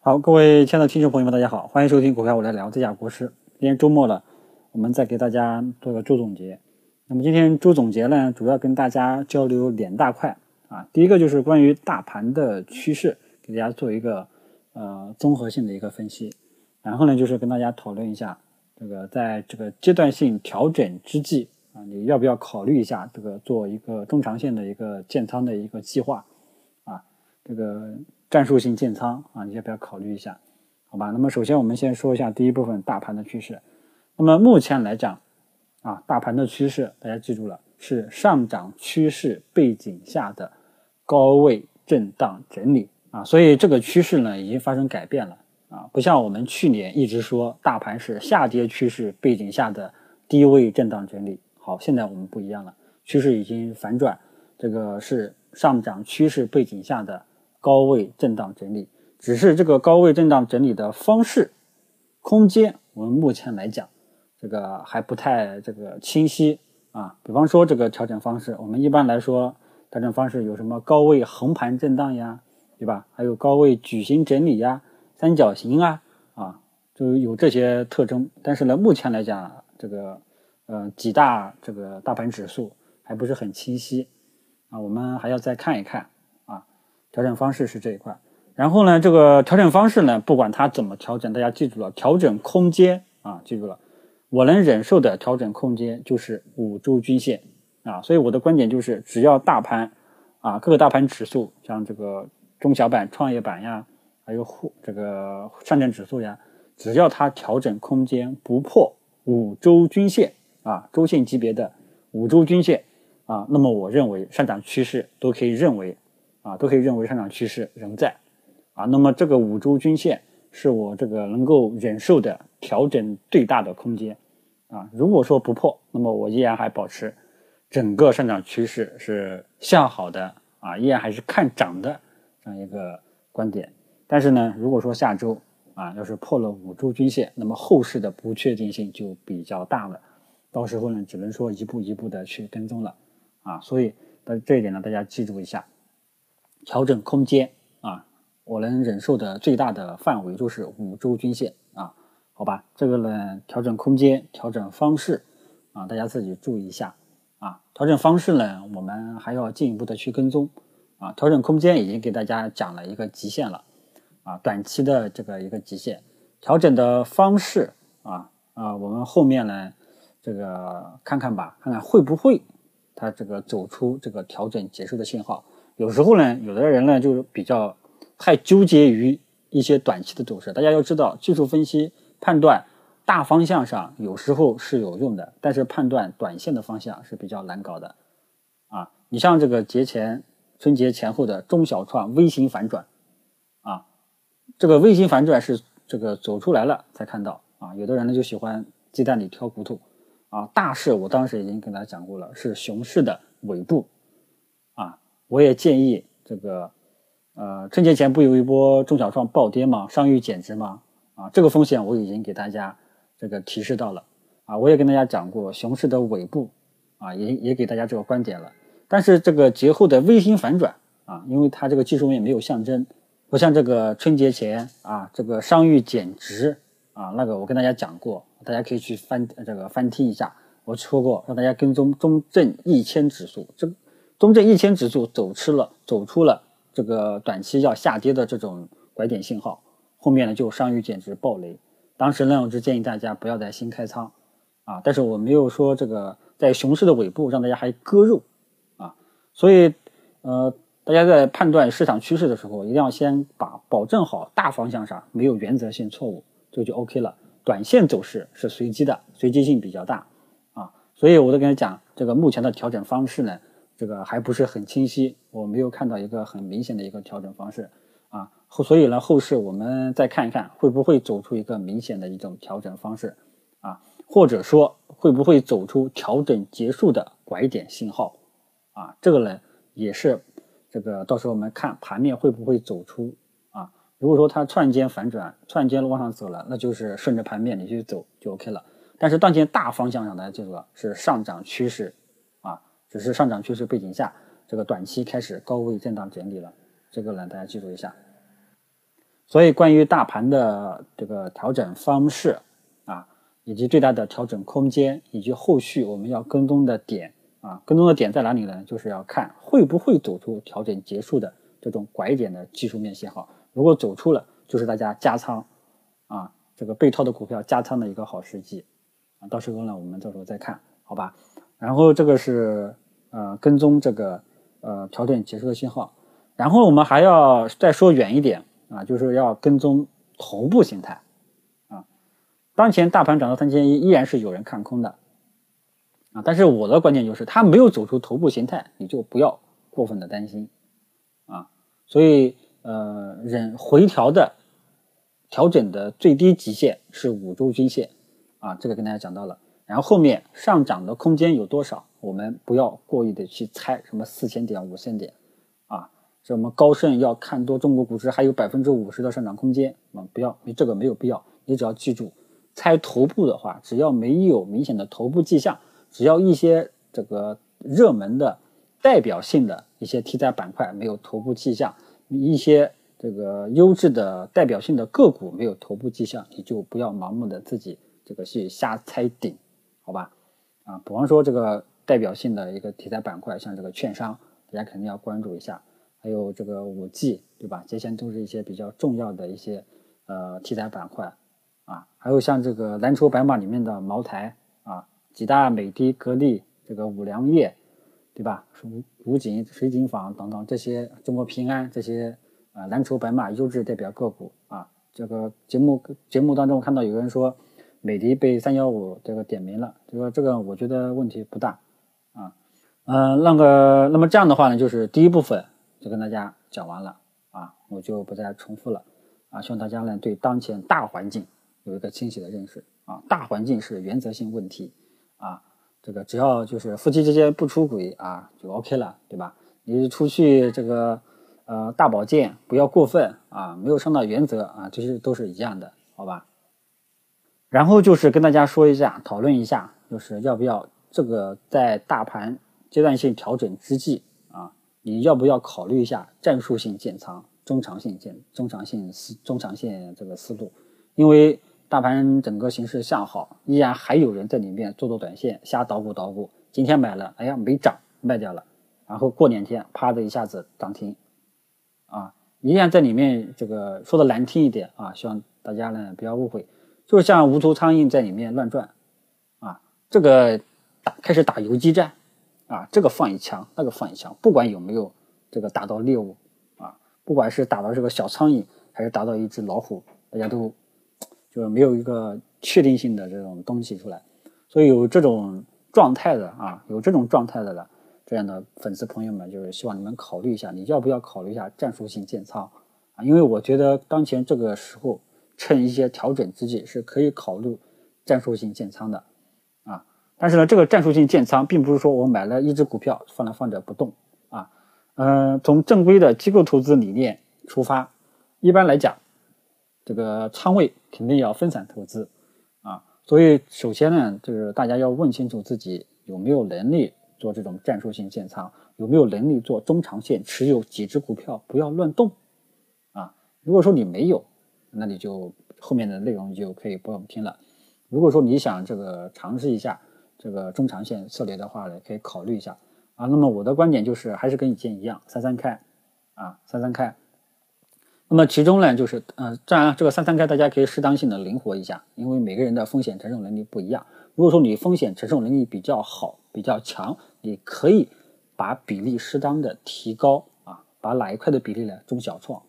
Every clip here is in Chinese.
好，各位亲爱的听众朋友们，大家好，欢迎收听股票我来聊，这家国师。今天周末了，我们再给大家做个周总结。那么今天周总结呢，主要跟大家交流两大块啊。第一个就是关于大盘的趋势，给大家做一个呃综合性的一个分析。然后呢，就是跟大家讨论一下，这个在这个阶段性调整之际啊，你要不要考虑一下这个做一个中长线的一个建仓的一个计划啊？这个。战术性建仓啊，你要不要考虑一下？好吧，那么首先我们先说一下第一部分大盘的趋势。那么目前来讲啊，大盘的趋势大家记住了，是上涨趋势背景下的高位震荡整理啊，所以这个趋势呢已经发生改变了啊，不像我们去年一直说大盘是下跌趋势背景下的低位震荡整理。好，现在我们不一样了，趋势已经反转，这个是上涨趋势背景下的。高位震荡整理，只是这个高位震荡整理的方式、空间，我们目前来讲，这个还不太这个清晰啊。比方说这个调整方式，我们一般来说调整方式有什么高位横盘震荡呀，对吧？还有高位矩形整理呀、三角形啊，啊，就有这些特征。但是呢，目前来讲，这个呃几大这个大盘指数还不是很清晰啊，我们还要再看一看。调整方式是这一块，然后呢，这个调整方式呢，不管它怎么调整，大家记住了，调整空间啊，记住了，我能忍受的调整空间就是五周均线啊，所以我的观点就是，只要大盘啊，各个大盘指数，像这个中小板、创业板呀，还有沪这个上证指数呀，只要它调整空间不破五周均线啊，周线级别的五周均线啊，那么我认为上涨趋势都可以认为。啊，都可以认为上涨趋势仍在，啊，那么这个五周均线是我这个能够忍受的调整最大的空间，啊，如果说不破，那么我依然还保持整个上涨趋势是向好的，啊，依然还是看涨的这样一个观点。但是呢，如果说下周啊要是破了五周均线，那么后市的不确定性就比较大了，到时候呢，只能说一步一步的去跟踪了，啊，所以的这一点呢，大家记住一下。调整空间啊，我能忍受的最大的范围就是五周均线啊，好吧，这个呢调整空间、调整方式啊，大家自己注意一下啊。调整方式呢，我们还要进一步的去跟踪啊。调整空间已经给大家讲了一个极限了啊，短期的这个一个极限。调整的方式啊啊，我们后面呢这个看看吧，看看会不会它这个走出这个调整结束的信号。有时候呢，有的人呢就是比较太纠结于一些短期的走势。大家要知道，技术分析判断大方向上有时候是有用的，但是判断短线的方向是比较难搞的。啊，你像这个节前春节前后的中小创微型反转，啊，这个微型反转是这个走出来了才看到啊。有的人呢就喜欢鸡蛋里挑骨头，啊，大势我当时已经跟大家讲过了，是熊市的尾部。我也建议这个，呃，春节前不有一波中小创暴跌吗？商誉减值吗？啊，这个风险我已经给大家这个提示到了，啊，我也跟大家讲过熊市的尾部，啊，也也给大家这个观点了。但是这个节后的微型反转，啊，因为它这个技术面没有象征，不像这个春节前啊，这个商誉减值啊，那个我跟大家讲过，大家可以去翻这个翻听一下，我说过让大家跟踪中证一千指数这。中证一千指数走出了走出了这个短期要下跌的这种拐点信号，后面呢就商誉减值暴雷。当时呢我就建议大家不要再新开仓啊，但是我没有说这个在熊市的尾部让大家还割肉啊，所以呃大家在判断市场趋势的时候，一定要先把保证好大方向上没有原则性错误，这个就 OK 了。短线走势是随机的，随机性比较大啊，所以我都跟他讲这个目前的调整方式呢。这个还不是很清晰，我没有看到一个很明显的一个调整方式。啊，后所以呢，后市我们再看一看会不会走出一个明显的一种调整方式。啊，或者说会不会走出调整结束的拐点信号。啊，这个呢也是这个到时候我们看盘面会不会走出。啊，如果说它突然间反转，突然间往上走了，那就是顺着盘面你去走就 OK 了，但是当前大方向上大家记住了是上涨趋势。只是上涨趋势背景下，这个短期开始高位震荡整理了，这个呢大家记住一下。所以关于大盘的这个调整方式啊，以及最大的调整空间，以及后续我们要跟踪的点啊，跟踪的点在哪里呢？就是要看会不会走出调整结束的这种拐点的技术面信号。如果走出了，就是大家加仓啊，这个被套的股票加仓的一个好时机啊。到时候呢，我们到时候再看好吧。然后这个是呃跟踪这个呃调整结束的信号，然后我们还要再说远一点。啊，就是要跟踪头部形态，啊，当前大盘涨到三千一，依然是有人看空的，啊，但是我的观点就是，它没有走出头部形态，你就不要过分的担心，啊，所以呃，忍回调的调整的最低极限是五周均线，啊，这个跟大家讲到了，然后后面上涨的空间有多少，我们不要过于的去猜什么四千点、五千点。啊什么高盛要看多中国股市还有百分之五十的上涨空间啊？不要，你这个没有必要。你只要记住，猜头部的话，只要没有明显的头部迹象，只要一些这个热门的代表性的一些题材板块没有头部迹象，一些这个优质的代表性的个股没有头部迹象，你就不要盲目的自己这个去瞎猜顶，好吧？啊，比方说这个代表性的一个题材板块，像这个券商，大家肯定要关注一下。还有这个五 G，对吧？这些都是一些比较重要的一些呃题材板块啊。还有像这个蓝筹白马里面的茅台啊、几大、美的、格力、这个五粮液，对吧？五五锦、水井坊等等这些，中国平安这些啊蓝筹白马优质代表个股啊。这个节目节目当中看到有人说美的被三幺五这个点名了，这个这个我觉得问题不大啊。嗯，那个那么这样的话呢，就是第一部分。就跟大家讲完了啊，我就不再重复了啊。希望大家呢对当前大环境有一个清晰的认识啊。大环境是原则性问题啊，这个只要就是夫妻之间不出轨啊，就 OK 了，对吧？你出去这个呃大保健不要过分啊，没有伤到原则啊，这些都是一样的，好吧？然后就是跟大家说一下，讨论一下，就是要不要这个在大盘阶段性调整之际啊。你要不要考虑一下战术性建仓、中长线建、中长线思、中长线这个思路？因为大盘整个形势向好，依然还有人在里面做做短线、瞎捣鼓捣鼓。今天买了，哎呀没涨，卖掉了，然后过两天啪的一下子涨停，啊，依然在里面这个说的难听一点啊，希望大家呢不要误会，就像无头苍蝇在里面乱转，啊，这个打开始打游击战。啊，这个放一枪，那个放一枪，不管有没有这个打到猎物啊，不管是打到这个小苍蝇，还是打到一只老虎，大家都 就是没有一个确定性的这种东西出来。所以有这种状态的啊，有这种状态的了，这样的粉丝朋友们，就是希望你们考虑一下，你要不要考虑一下战术性建仓啊？因为我觉得当前这个时候，趁一些调整之际，是可以考虑战术性建仓的。啊但是呢，这个战术性建仓，并不是说我买了一只股票放着放着不动啊。嗯，从正规的机构投资理念出发，一般来讲，这个仓位肯定要分散投资啊。所以，首先呢，就是大家要问清楚自己有没有能力做这种战术性建仓，有没有能力做中长线持有几只股票，不要乱动啊。如果说你没有，那你就后面的内容就可以不用听了。如果说你想这个尝试一下，这个中长线策略的话呢，可以考虑一下啊。那么我的观点就是，还是跟以前一样，三三开啊，三三开。那么其中呢，就是呃，当然这个三三开大家可以适当性的灵活一下，因为每个人的风险承受能力不一样。如果说你风险承受能力比较好、比较强，你可以把比例适当的提高啊，把哪一块的比例呢，中小创。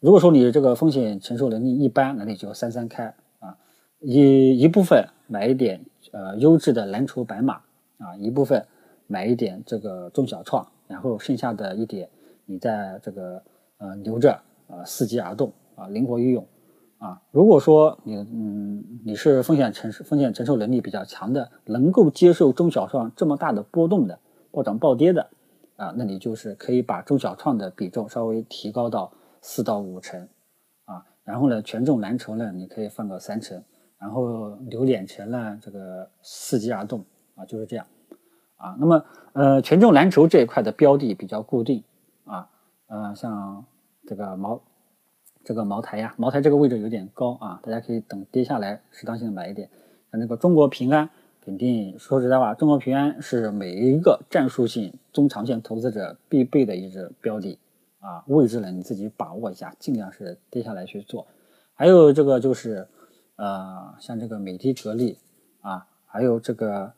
如果说你这个风险承受能力一般，那你就三三开啊，一一部分买一点。呃，优质的蓝筹白马啊，一部分买一点这个中小创，然后剩下的一点你在这个呃留着啊，伺机而动啊，灵活运用啊。如果说你嗯你是风险承受风险承受能力比较强的，能够接受中小创这么大的波动的暴涨暴跌的啊，那你就是可以把中小创的比重稍微提高到四到五成啊，然后呢，权重蓝筹呢，你可以放个三成。然后留点钱呢，这个伺机而动啊，就是这样啊。那么呃，权重蓝筹这一块的标的比较固定啊，呃，像这个茅这个茅台呀，茅台这个位置有点高啊，大家可以等跌下来，适当性的买一点。像那个中国平安，肯定说实在话，中国平安是每一个战术性中长线投资者必备的一只标的啊，位置呢你自己把握一下，尽量是跌下来去做。还有这个就是呃，像这个美的格力啊，还有这个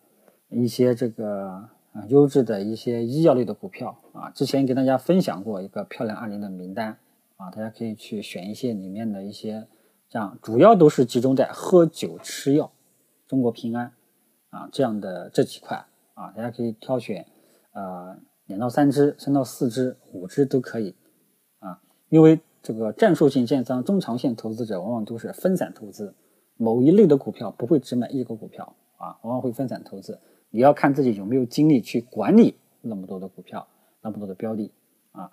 一些这个啊优质的一些医药类的股票啊，之前给大家分享过一个漂亮二零的名单。啊，大家可以去选一些里面的一些，这样主要都是集中在喝酒吃药，中国平安啊这样的这几块啊，大家可以挑选，呃两到三只，三到四只，五只都可以啊，因为这个战术性建仓、中长线投资者往往都是分散投资，某一类的股票不会只买一个股票啊，往往会分散投资，你要看自己有没有精力去管理那么多的股票，那么多的标的啊。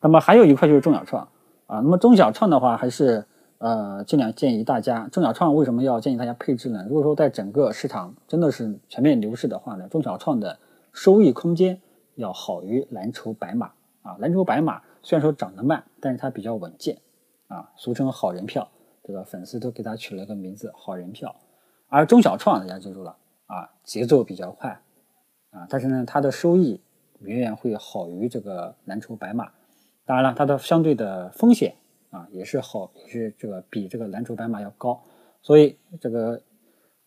那么还有一块就是中小创啊，那么中小创的话，还是呃尽量建议大家，中小创为什么要建议大家配置呢？如果说在整个市场真的是全面牛市的话呢，中小创的收益空间要好于蓝筹白马啊。蓝筹白马虽然说涨得慢，但是它比较稳健啊，俗称好人票，这个粉丝都给它取了个名字好人票。而中小创大家记住了啊，节奏比较快啊，但是呢，它的收益远远会好于这个蓝筹白马。当然了，它的相对的风险啊也是好，也是这个比这个蓝筹白马要高，所以这个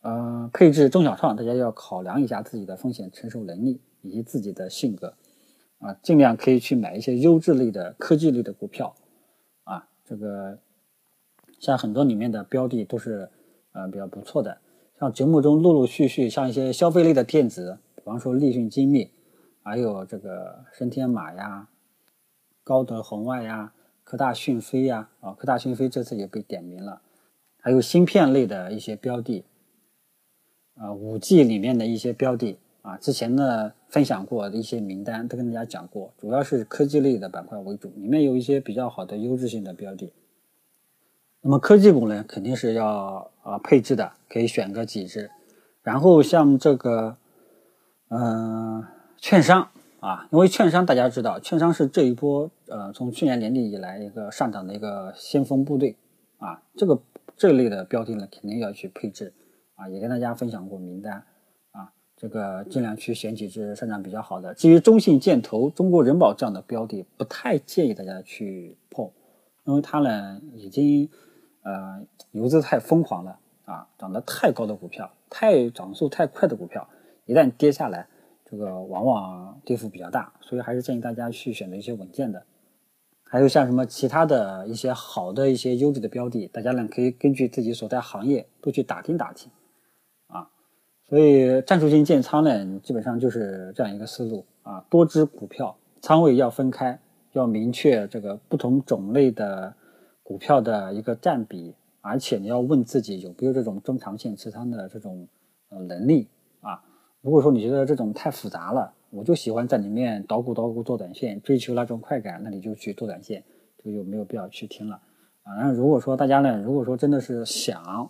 呃配置中小创，大家要考量一下自己的风险承受能力以及自己的性格啊，尽量可以去买一些优质类的科技类的股票啊，这个像很多里面的标的都是呃比较不错的，像节目中陆陆续续像一些消费类的电子，比方说立讯精密，还有这个升天马呀。高德红外呀，科大讯飞呀，啊，科大讯飞这次也被点名了，还有芯片类的一些标的，啊，五 G 里面的一些标的啊，之前呢分享过的一些名单都跟大家讲过，主要是科技类的板块为主，里面有一些比较好的优质性的标的。那么科技股呢，肯定是要啊配置的，可以选个几只，然后像这个，嗯，券商。啊，因为券商大家知道，券商是这一波呃从去年年底以来一个上涨的一个先锋部队啊，这个这类的标的呢肯定要去配置啊，也跟大家分享过名单，这个尽量去选几只上涨比较好的。至于中信建投、中国人保这样的标的，不太建议大家去碰，因为它呢已经呃游资太疯狂了啊，涨得太高的股票，太涨速太快的股票，一旦跌下来。这个往往跌幅比较大，所以还是建议大家去选择一些稳健的。还有像什么其他的一些好的一些优质的标的，大家呢可以根据自己所在行业多去打听打听。所以战术性建仓呢，基本上就是这样一个思路啊，多只股票仓位要分开，要明确这个不同种类的股票的一个占比，而且你要问自己有没有这种中长线持仓的这种呃能力啊。如果说你觉得这种太复杂了，我就喜欢在里面捣鼓捣鼓做短线，追求那种快感，那你就去做短线，这就没有必要去听了啊？那如果说大家呢，如果说真的是想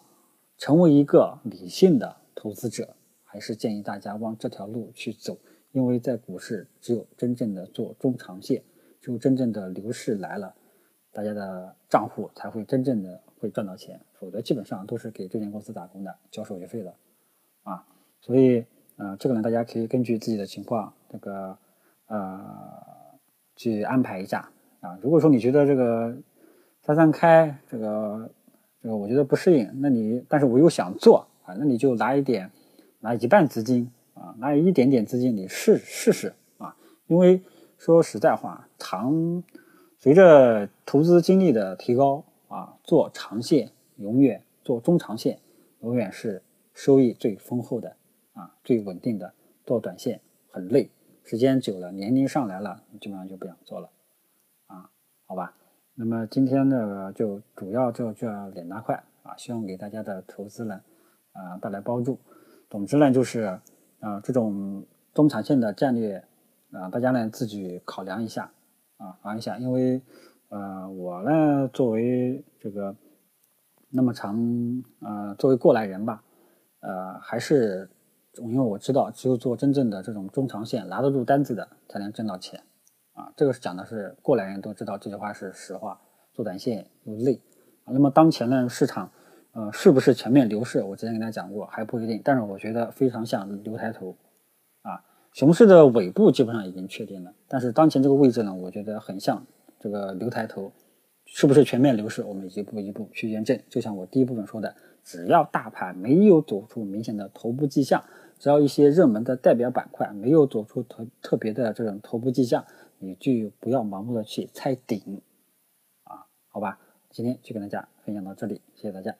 成为一个理性的投资者，还是建议大家往这条路去走，因为在股市只有真正的做中长线，只有真正的牛市来了，大家的账户才会真正的会赚到钱，否则基本上都是给证券公司打工的，交手续费的啊，所以。啊，这个呢，大家可以根据自己的情况，这个呃，去安排一下啊。如果说你觉得这个三三开，这个这个我觉得不适应，那你但是我又想做啊，那你就拿一点，拿一半资金啊，拿一点点资金你试试试啊。因为说实在话，长随着投资经历的提高啊，做长线永远做中长线永远是收益最丰厚的。啊，最稳定的做短线很累，时间久了，年龄上来了，基本上就不想做了，啊，好吧。那么今天呢，就主要就这两大块啊，希望给大家的投资呢，啊带来帮助。总之呢，就是啊这种中长线的战略啊，大家呢自己考量一下啊，考量一下，因为呃我呢作为这个那么长呃作为过来人吧，呃还是。因为我知道，只有做真正的这种中长线拿得住单子的，才能挣到钱，啊，这个是讲的是过来人都知道这句话是实话，做短线又累啊。那么当前呢，市场呃是不是全面牛市？我之前跟大家讲过，还不一定。但是我觉得非常像牛抬头啊，熊市的尾部基本上已经确定了。但是当前这个位置呢，我觉得很像这个牛抬头，是不是全面牛市？我们一步一步去验证。就像我第一部分说的，只要大盘没有走出明显的头部迹象。只要一些热门的代表板块没有走出特特别的这种头部迹象，你就不要盲目的去猜顶，啊，好吧，今天就跟大家分享到这里，谢谢大家。